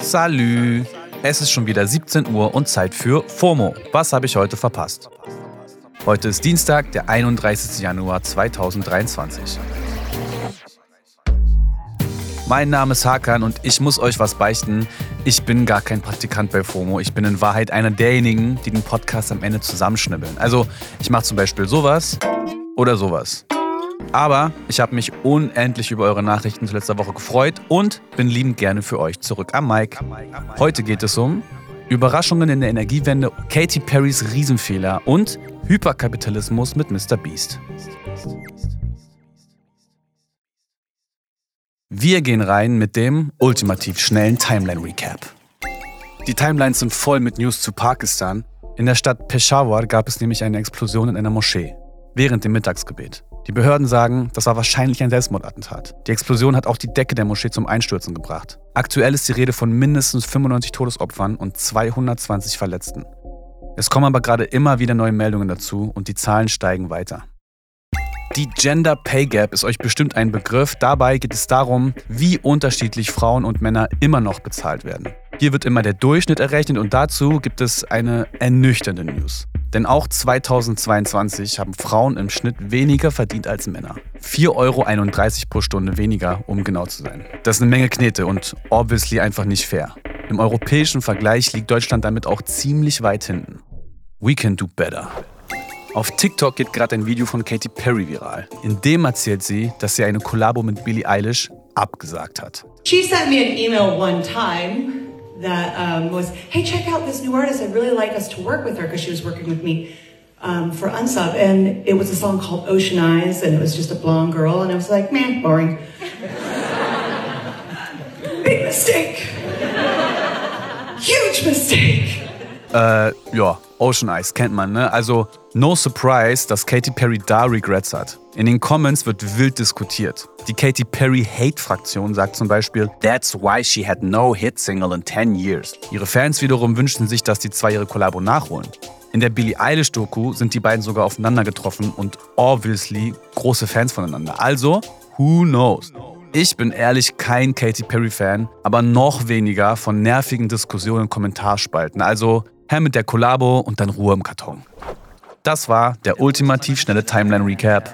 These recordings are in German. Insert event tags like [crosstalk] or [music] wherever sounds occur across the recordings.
Salü! Es ist schon wieder 17 Uhr und Zeit für FOMO. Was habe ich heute verpasst? Heute ist Dienstag, der 31. Januar 2023. Mein Name ist Hakan und ich muss euch was beichten. Ich bin gar kein Praktikant bei FOMO. Ich bin in Wahrheit einer derjenigen, die den Podcast am Ende zusammenschnibbeln. Also, ich mache zum Beispiel sowas oder sowas. Aber ich habe mich unendlich über eure Nachrichten zu letzter Woche gefreut und bin liebend gerne für euch zurück am Mic. Heute geht es um Überraschungen in der Energiewende, Katy Perrys Riesenfehler und Hyperkapitalismus mit Mr. Beast. Wir gehen rein mit dem ultimativ schnellen Timeline Recap. Die Timelines sind voll mit News zu Pakistan. In der Stadt Peshawar gab es nämlich eine Explosion in einer Moschee während dem Mittagsgebet. Die Behörden sagen, das war wahrscheinlich ein Selbstmordattentat. Die Explosion hat auch die Decke der Moschee zum Einstürzen gebracht. Aktuell ist die Rede von mindestens 95 Todesopfern und 220 Verletzten. Es kommen aber gerade immer wieder neue Meldungen dazu und die Zahlen steigen weiter. Die Gender Pay Gap ist euch bestimmt ein Begriff. Dabei geht es darum, wie unterschiedlich Frauen und Männer immer noch bezahlt werden. Hier wird immer der Durchschnitt errechnet und dazu gibt es eine ernüchternde News. Denn auch 2022 haben Frauen im Schnitt weniger verdient als Männer. 4,31 Euro pro Stunde weniger, um genau zu sein. Das ist eine Menge Knete und obviously einfach nicht fair. Im europäischen Vergleich liegt Deutschland damit auch ziemlich weit hinten. We can do better. Auf TikTok geht gerade ein Video von Katy Perry viral. In dem erzählt sie, dass sie eine Kollabo mit Billie Eilish abgesagt hat. She sent me an email one time that um, was, hey, check out this new artist. I'd really like us to work with her because she was working with me um, for Unsub. And it was a song called Ocean Eyes, and it was just a blonde girl. And I was like, man, boring. [laughs] Big mistake. Huge mistake. Äh, ja, Ocean Eyes kennt man, ne? Also, no surprise, dass Katy Perry da Regrets hat. In den Comments wird wild diskutiert. Die Katy Perry Hate-Fraktion sagt zum Beispiel, That's why she had no hit single in 10 years. Ihre Fans wiederum wünschten sich, dass die zwei ihre Kollabo nachholen. In der Billie Eilish-Doku sind die beiden sogar aufeinander getroffen und obviously große Fans voneinander. Also, who knows? Ich bin ehrlich kein Katy Perry-Fan, aber noch weniger von nervigen Diskussionen in Kommentarspalten. Also her mit der Kollabo und dann Ruhe im Karton. Das war der ultimativ schnelle Timeline-Recap.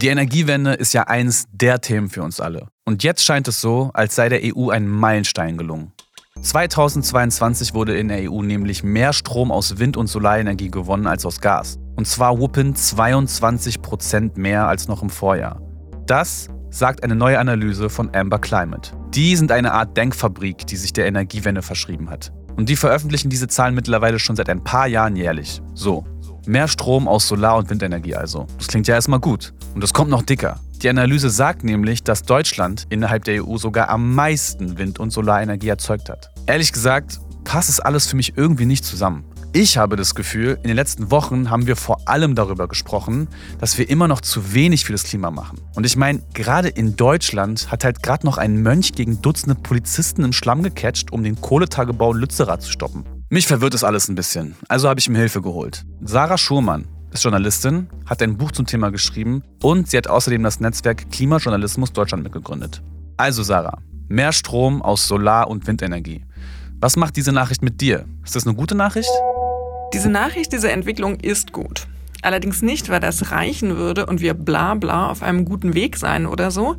Die Energiewende ist ja eins der Themen für uns alle. Und jetzt scheint es so, als sei der EU ein Meilenstein gelungen. 2022 wurde in der EU nämlich mehr Strom aus Wind- und Solarenergie gewonnen als aus Gas. Und zwar whoopin 22 Prozent mehr als noch im Vorjahr. Das sagt eine neue Analyse von Amber Climate. Die sind eine Art Denkfabrik, die sich der Energiewende verschrieben hat. Und die veröffentlichen diese Zahlen mittlerweile schon seit ein paar Jahren jährlich. So, Mehr Strom aus Solar- und Windenergie also. Das klingt ja erstmal gut. Und es kommt noch dicker. Die Analyse sagt nämlich, dass Deutschland innerhalb der EU sogar am meisten Wind- und Solarenergie erzeugt hat. Ehrlich gesagt, passt es alles für mich irgendwie nicht zusammen. Ich habe das Gefühl, in den letzten Wochen haben wir vor allem darüber gesprochen, dass wir immer noch zu wenig für das Klima machen. Und ich meine, gerade in Deutschland hat halt gerade noch ein Mönch gegen Dutzende Polizisten im Schlamm gecatcht, um den Kohletagebau Lützerath zu stoppen. Mich verwirrt das alles ein bisschen, also habe ich mir Hilfe geholt. Sarah Schurmann ist Journalistin, hat ein Buch zum Thema geschrieben und sie hat außerdem das Netzwerk Klimajournalismus Deutschland mitgegründet. Also Sarah, mehr Strom aus Solar- und Windenergie. Was macht diese Nachricht mit dir? Ist das eine gute Nachricht? Diese Nachricht, diese Entwicklung ist gut. Allerdings nicht, weil das reichen würde und wir bla bla auf einem guten Weg sein oder so.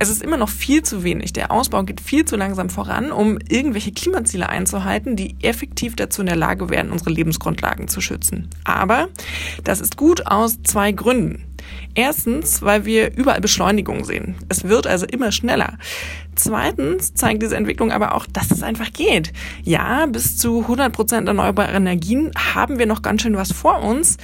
Es ist immer noch viel zu wenig. Der Ausbau geht viel zu langsam voran, um irgendwelche Klimaziele einzuhalten, die effektiv dazu in der Lage wären, unsere Lebensgrundlagen zu schützen. Aber das ist gut aus zwei Gründen. Erstens, weil wir überall Beschleunigung sehen. Es wird also immer schneller. Zweitens zeigt diese Entwicklung aber auch, dass es einfach geht. Ja, bis zu 100 Prozent erneuerbare Energien haben wir noch ganz schön was vor uns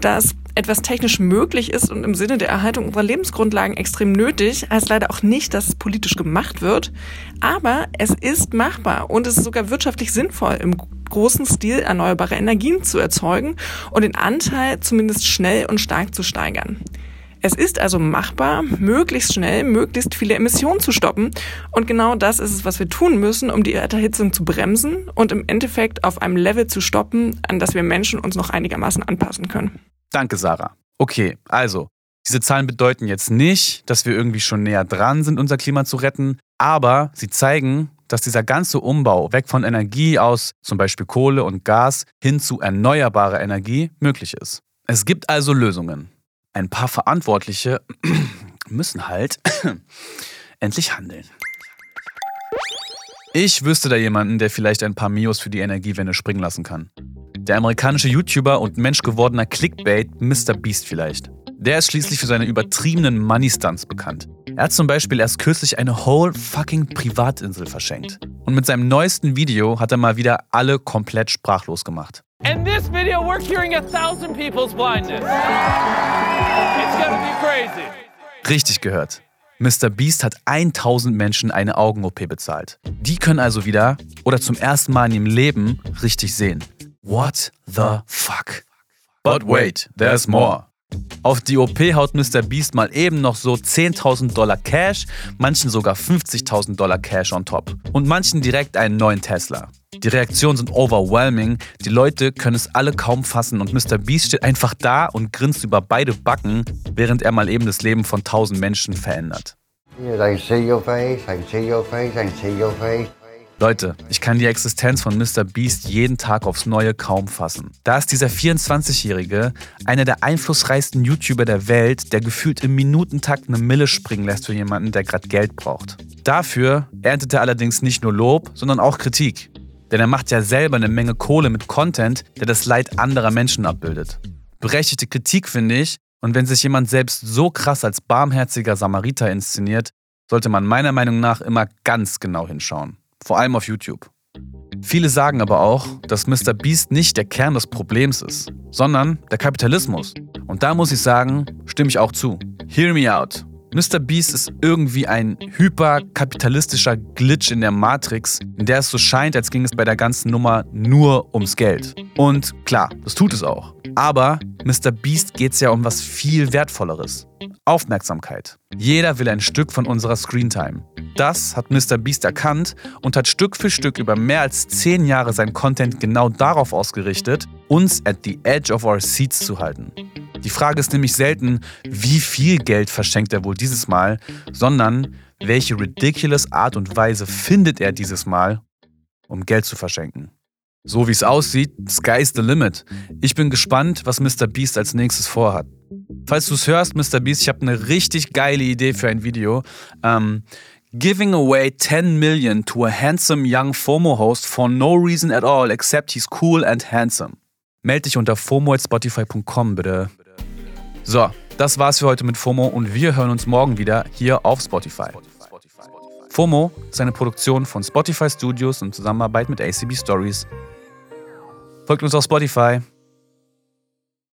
dass etwas technisch möglich ist und im Sinne der Erhaltung unserer Lebensgrundlagen extrem nötig, heißt leider auch nicht, dass es politisch gemacht wird. Aber es ist machbar und es ist sogar wirtschaftlich sinnvoll, im großen Stil erneuerbare Energien zu erzeugen und den Anteil zumindest schnell und stark zu steigern. Es ist also machbar, möglichst schnell, möglichst viele Emissionen zu stoppen. Und genau das ist es, was wir tun müssen, um die Erderhitzung zu bremsen und im Endeffekt auf einem Level zu stoppen, an das wir Menschen uns noch einigermaßen anpassen können. Danke, Sarah. Okay, also, Diese Zahlen bedeuten jetzt nicht, dass wir irgendwie schon näher dran sind, unser Klima zu retten, aber sie zeigen, dass dieser ganze Umbau weg von Energie aus zum Beispiel Kohle und Gas hin zu erneuerbarer Energie möglich ist. Es gibt also Lösungen. Ein paar Verantwortliche [clears throat] müssen halt [clears throat] endlich handeln. Ich wüsste da jemanden, der vielleicht ein paar Mios für die Energiewende springen lassen kann. Der amerikanische YouTuber und menschgewordener Clickbait Mr. Beast vielleicht. Der ist schließlich für seine übertriebenen Money-Stunts bekannt. Er hat zum Beispiel erst kürzlich eine whole fucking Privatinsel verschenkt. Und mit seinem neuesten Video hat er mal wieder alle komplett sprachlos gemacht. In this video we're curing a thousand people's blindness. It's gonna be crazy. Richtig gehört. Mr. Beast hat 1000 Menschen eine Augen-OP bezahlt. Die können also wieder oder zum ersten Mal in ihrem Leben richtig sehen. What the fuck? But wait, there's more. Auf die OP haut Mr. Beast mal eben noch so 10.000 Dollar Cash, manchen sogar 50.000 Dollar Cash on top und manchen direkt einen neuen Tesla. Die Reaktionen sind overwhelming, die Leute können es alle kaum fassen und Mr. Beast steht einfach da und grinst über beide Backen, während er mal eben das Leben von 1000 Menschen verändert. I see your face, I see your face, I see your face. Leute, ich kann die Existenz von Mr. Beast jeden Tag aufs Neue kaum fassen. Da ist dieser 24-Jährige einer der einflussreichsten YouTuber der Welt, der gefühlt im Minutentakt eine Mille springen lässt für jemanden, der gerade Geld braucht. Dafür erntet er allerdings nicht nur Lob, sondern auch Kritik. Denn er macht ja selber eine Menge Kohle mit Content, der das Leid anderer Menschen abbildet. Berechtigte Kritik finde ich, und wenn sich jemand selbst so krass als barmherziger Samariter inszeniert, sollte man meiner Meinung nach immer ganz genau hinschauen vor allem auf YouTube. Viele sagen aber auch, dass Mr. Beast nicht der Kern des Problems ist, sondern der Kapitalismus. Und da muss ich sagen, stimme ich auch zu. Hear me out. Mr. Beast ist irgendwie ein hyperkapitalistischer Glitch in der Matrix, in der es so scheint, als ging es bei der ganzen Nummer nur ums Geld. Und klar, das tut es auch. Aber Mr. Beast geht es ja um was viel Wertvolleres. Aufmerksamkeit. Jeder will ein Stück von unserer Screentime. Das hat Mr. Beast erkannt und hat Stück für Stück über mehr als zehn Jahre sein Content genau darauf ausgerichtet, uns at the edge of our seats zu halten. Die Frage ist nämlich selten, wie viel Geld verschenkt er wohl dieses Mal, sondern welche ridiculous Art und Weise findet er dieses Mal, um Geld zu verschenken. So wie es aussieht, sky's the limit. Ich bin gespannt, was Mr. Beast als nächstes vorhat. Falls du es hörst, Mr. Beast, ich habe eine richtig geile Idee für ein Video. Ähm, giving away 10 million to a handsome young FOMO host for no reason at all except he's cool and handsome. Meld dich unter fomo.spotify.com bitte. So, das war's für heute mit FOMO und wir hören uns morgen wieder hier auf Spotify. FOMO ist eine Produktion von Spotify Studios in Zusammenarbeit mit ACB Stories. Folgt uns auf Spotify.